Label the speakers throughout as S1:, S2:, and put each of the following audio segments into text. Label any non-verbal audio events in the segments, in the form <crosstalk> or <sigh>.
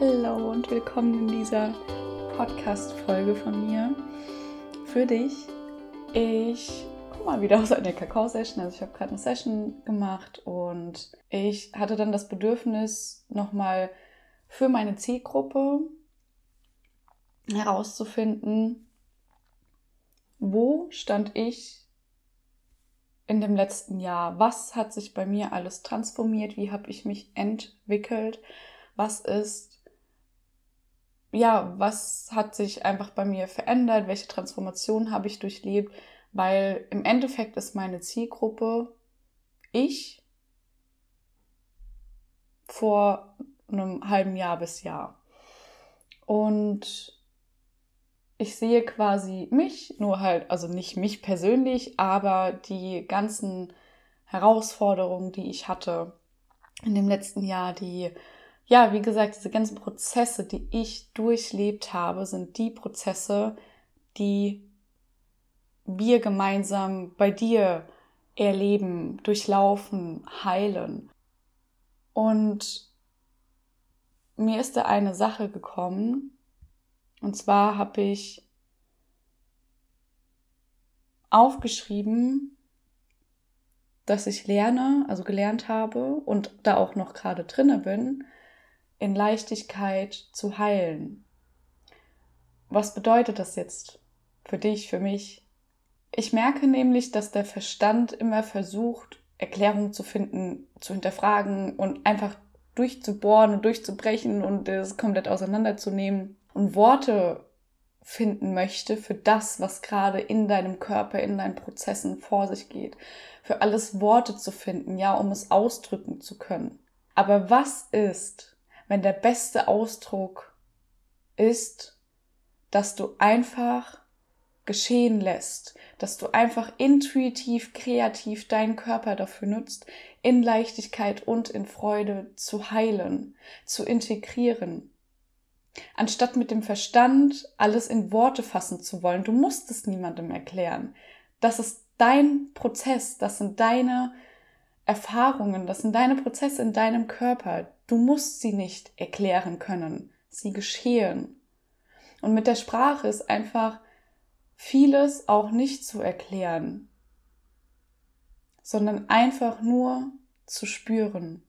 S1: Hallo und willkommen in dieser Podcast-Folge von mir für dich. Ich komme mal wieder aus einer Kakao-Session. Also ich habe gerade eine Session gemacht und ich hatte dann das Bedürfnis, nochmal für meine Zielgruppe herauszufinden, wo stand ich in dem letzten Jahr? Was hat sich bei mir alles transformiert? Wie habe ich mich entwickelt? Was ist ja, was hat sich einfach bei mir verändert, welche Transformation habe ich durchlebt, weil im Endeffekt ist meine Zielgruppe ich vor einem halben Jahr bis Jahr. Und ich sehe quasi mich, nur halt, also nicht mich persönlich, aber die ganzen Herausforderungen, die ich hatte in dem letzten Jahr, die ja, wie gesagt, diese ganzen Prozesse, die ich durchlebt habe, sind die Prozesse, die wir gemeinsam bei dir erleben, durchlaufen, heilen. Und mir ist da eine Sache gekommen, und zwar habe ich aufgeschrieben, dass ich lerne, also gelernt habe und da auch noch gerade drinne bin, in Leichtigkeit zu heilen. Was bedeutet das jetzt für dich, für mich? Ich merke nämlich, dass der Verstand immer versucht, Erklärungen zu finden, zu hinterfragen und einfach durchzubohren und durchzubrechen und es komplett auseinanderzunehmen und Worte finden möchte für das, was gerade in deinem Körper, in deinen Prozessen vor sich geht. Für alles Worte zu finden, ja, um es ausdrücken zu können. Aber was ist, wenn der beste Ausdruck ist, dass du einfach geschehen lässt, dass du einfach intuitiv, kreativ deinen Körper dafür nutzt, in Leichtigkeit und in Freude zu heilen, zu integrieren. Anstatt mit dem Verstand alles in Worte fassen zu wollen, du musst es niemandem erklären. Das ist dein Prozess, das sind deine Erfahrungen, das sind deine Prozesse in deinem Körper. Du musst sie nicht erklären können. Sie geschehen. Und mit der Sprache ist einfach vieles auch nicht zu erklären, sondern einfach nur zu spüren.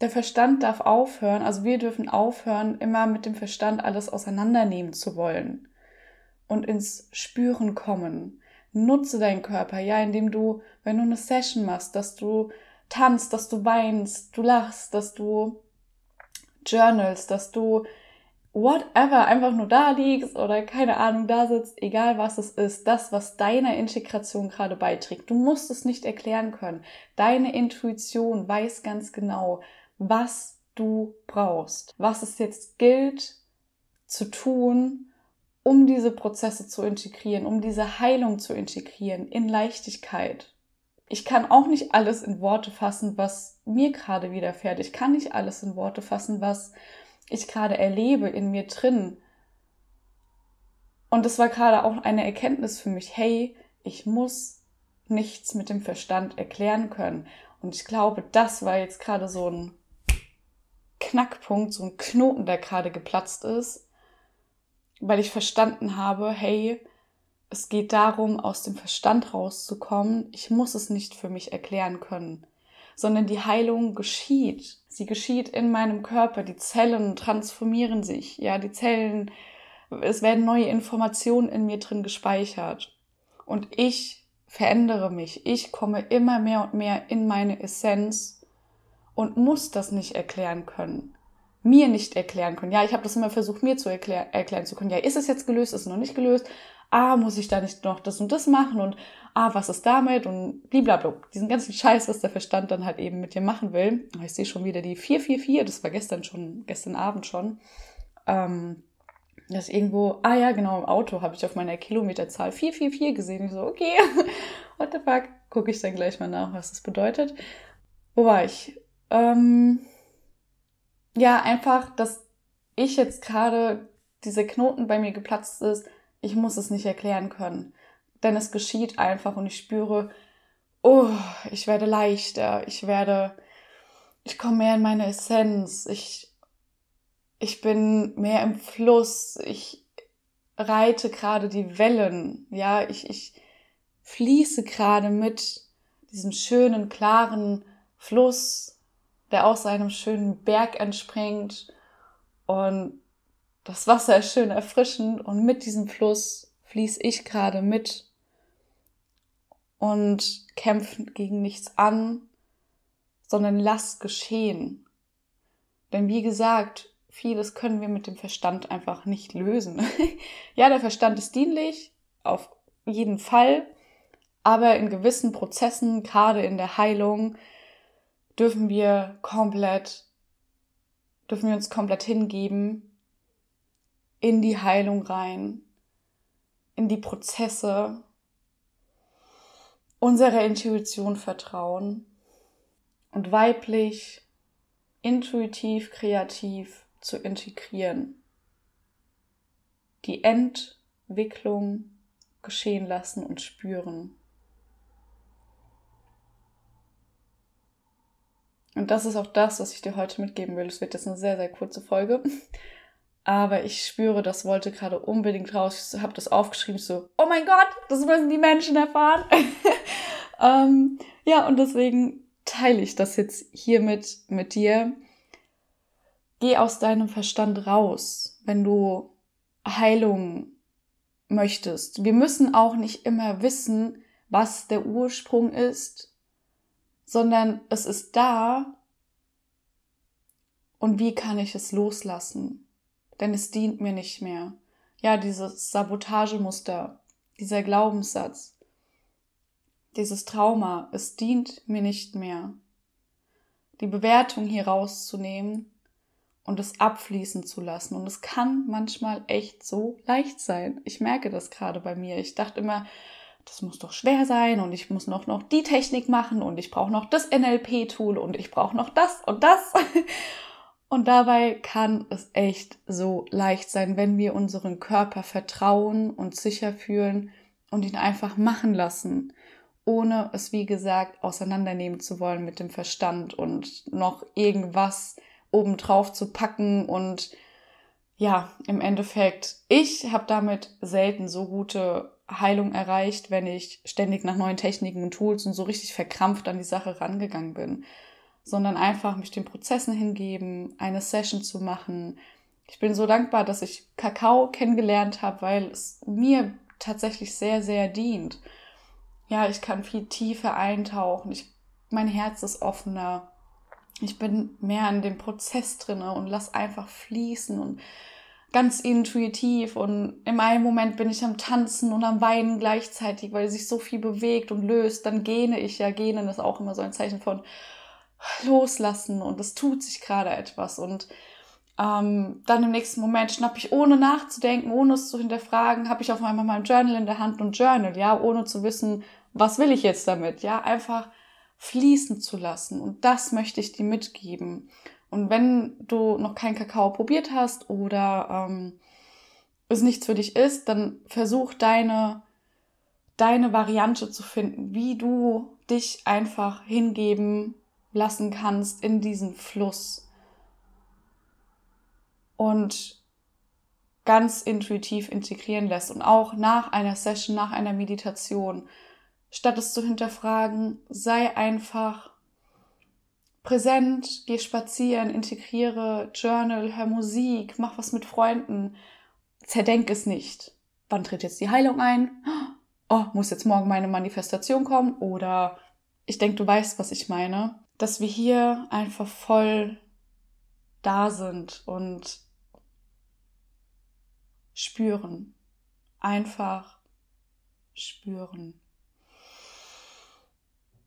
S1: Der Verstand darf aufhören, also wir dürfen aufhören, immer mit dem Verstand alles auseinandernehmen zu wollen und ins Spüren kommen. Nutze deinen Körper, ja, indem du, wenn du eine Session machst, dass du tanzt, dass du weinst, du lachst, dass du journalst, dass du whatever einfach nur da liegst oder keine Ahnung da sitzt, egal was es ist, das, was deiner Integration gerade beiträgt. Du musst es nicht erklären können. Deine Intuition weiß ganz genau, was du brauchst, was es jetzt gilt zu tun, um diese Prozesse zu integrieren, um diese Heilung zu integrieren in Leichtigkeit ich kann auch nicht alles in Worte fassen, was mir gerade widerfährt. Ich kann nicht alles in Worte fassen, was ich gerade erlebe in mir drin. Und das war gerade auch eine Erkenntnis für mich. Hey, ich muss nichts mit dem Verstand erklären können. Und ich glaube, das war jetzt gerade so ein Knackpunkt, so ein Knoten, der gerade geplatzt ist, weil ich verstanden habe, hey, es geht darum, aus dem Verstand rauszukommen. Ich muss es nicht für mich erklären können, sondern die Heilung geschieht. Sie geschieht in meinem Körper. Die Zellen transformieren sich. Ja, die Zellen, es werden neue Informationen in mir drin gespeichert. Und ich verändere mich. Ich komme immer mehr und mehr in meine Essenz und muss das nicht erklären können. Mir nicht erklären können. Ja, ich habe das immer versucht, mir zu erklär erklären zu können. Ja, ist es jetzt gelöst, ist es noch nicht gelöst? Ah, muss ich da nicht noch das und das machen und ah, was ist damit und blablabla. Diesen ganzen <laughs> Scheiß, was der Verstand dann halt eben mit dir machen will. Ich sehe schon wieder die 444, das war gestern schon, gestern Abend schon. Ähm, das irgendwo, ah ja, genau, im Auto habe ich auf meiner Kilometerzahl 444 gesehen. Ich so, okay, <laughs> what the fuck? Gucke ich dann gleich mal nach, was das bedeutet. Wo war ich? Ähm, ja, einfach, dass ich jetzt gerade diese Knoten bei mir geplatzt ist, ich muss es nicht erklären können. Denn es geschieht einfach und ich spüre, oh, ich werde leichter, ich werde ich komme mehr in meine Essenz, ich, ich bin mehr im Fluss, ich reite gerade die Wellen, ja, ich, ich fließe gerade mit diesem schönen, klaren Fluss, der aus einem schönen Berg entspringt. Und das Wasser ist schön erfrischend und mit diesem Fluss fließe ich gerade mit und kämpfe gegen nichts an, sondern lass geschehen. Denn wie gesagt, vieles können wir mit dem Verstand einfach nicht lösen. <laughs> ja, der Verstand ist dienlich, auf jeden Fall, aber in gewissen Prozessen, gerade in der Heilung, dürfen wir komplett, dürfen wir uns komplett hingeben in die Heilung rein, in die Prozesse, unserer Intuition vertrauen und weiblich, intuitiv, kreativ zu integrieren. Die Entwicklung geschehen lassen und spüren. Und das ist auch das, was ich dir heute mitgeben will. Es wird jetzt eine sehr, sehr kurze Folge. Aber ich spüre, das wollte gerade unbedingt raus. Ich habe das aufgeschrieben, so, oh mein Gott, das müssen die Menschen erfahren. <laughs> ähm, ja, und deswegen teile ich das jetzt hiermit mit dir. Geh aus deinem Verstand raus, wenn du Heilung möchtest. Wir müssen auch nicht immer wissen, was der Ursprung ist, sondern es ist da und wie kann ich es loslassen? Denn es dient mir nicht mehr. Ja, dieses Sabotagemuster, dieser Glaubenssatz, dieses Trauma, es dient mir nicht mehr. Die Bewertung hier rauszunehmen und es abfließen zu lassen. Und es kann manchmal echt so leicht sein. Ich merke das gerade bei mir. Ich dachte immer, das muss doch schwer sein und ich muss noch, noch die Technik machen und ich brauche noch das NLP-Tool und ich brauche noch das und das. <laughs> Und dabei kann es echt so leicht sein, wenn wir unseren Körper vertrauen und sicher fühlen und ihn einfach machen lassen, ohne es, wie gesagt, auseinandernehmen zu wollen mit dem Verstand und noch irgendwas obendrauf zu packen. Und ja, im Endeffekt, ich habe damit selten so gute Heilung erreicht, wenn ich ständig nach neuen Techniken und Tools und so richtig verkrampft an die Sache rangegangen bin, sondern einfach mich den Prozessen hingeben, eine Session zu machen. Ich bin so dankbar, dass ich Kakao kennengelernt habe, weil es mir tatsächlich sehr, sehr dient. Ja, ich kann viel tiefer eintauchen. Ich, mein Herz ist offener. Ich bin mehr in dem Prozess drinne und lass einfach fließen und ganz intuitiv und in einem Moment bin ich am Tanzen und am Weinen gleichzeitig, weil sich so viel bewegt und löst, dann gähne ich ja. Gähnen ist auch immer so ein Zeichen von loslassen und es tut sich gerade etwas und ähm, dann im nächsten Moment schnapp ich ohne nachzudenken, ohne es zu hinterfragen, habe ich auf einmal mein Journal in der Hand und Journal, ja, ohne zu wissen, was will ich jetzt damit, ja, einfach fließen zu lassen und das möchte ich dir mitgeben. Und wenn du noch keinen Kakao probiert hast oder ähm, es nichts für dich ist, dann versuch deine, deine Variante zu finden, wie du dich einfach hingeben lassen kannst in diesen Fluss. Und ganz intuitiv integrieren lässt und auch nach einer Session, nach einer Meditation, statt es zu hinterfragen, sei einfach präsent, geh spazieren, integriere Journal, hör Musik, mach was mit Freunden. Zerdenk es nicht. Wann tritt jetzt die Heilung ein? Oh, muss jetzt morgen meine Manifestation kommen? Oder ich denke, du weißt, was ich meine. Dass wir hier einfach voll da sind und spüren. Einfach spüren.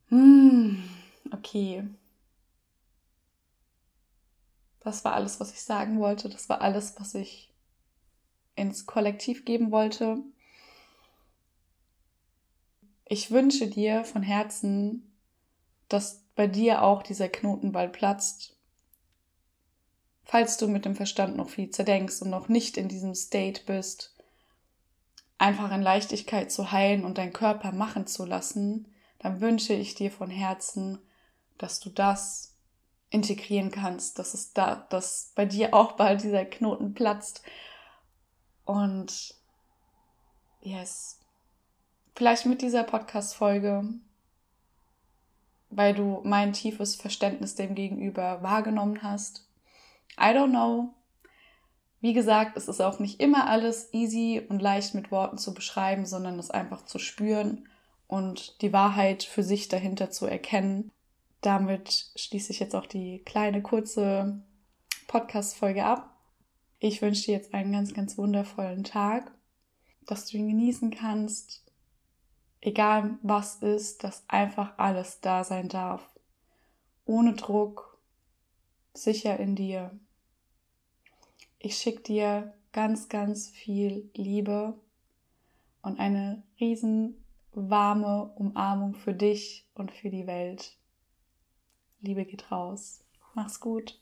S1: Hm, okay. Das war alles, was ich sagen wollte. Das war alles, was ich ins Kollektiv geben wollte. Ich wünsche dir von Herzen, dass bei dir auch dieser Knotenball platzt. Falls du mit dem Verstand noch viel zerdenkst und noch nicht in diesem State bist, einfach in Leichtigkeit zu heilen und deinen Körper machen zu lassen, dann wünsche ich dir von Herzen, dass du das integrieren kannst, dass es da, dass bei dir auch bald dieser Knoten platzt. Und yes, vielleicht mit dieser Podcast-Folge, weil du mein tiefes Verständnis dem gegenüber wahrgenommen hast. I don't know. Wie gesagt, es ist auch nicht immer alles easy und leicht mit Worten zu beschreiben, sondern es einfach zu spüren und die Wahrheit für sich dahinter zu erkennen. Damit schließe ich jetzt auch die kleine kurze Podcast-Folge ab. Ich wünsche dir jetzt einen ganz, ganz wundervollen Tag, dass du ihn genießen kannst. Egal was ist, dass einfach alles da sein darf. Ohne Druck, sicher in dir. Ich schicke dir ganz, ganz viel Liebe und eine riesen warme Umarmung für dich und für die Welt. Liebe geht raus. Mach's gut.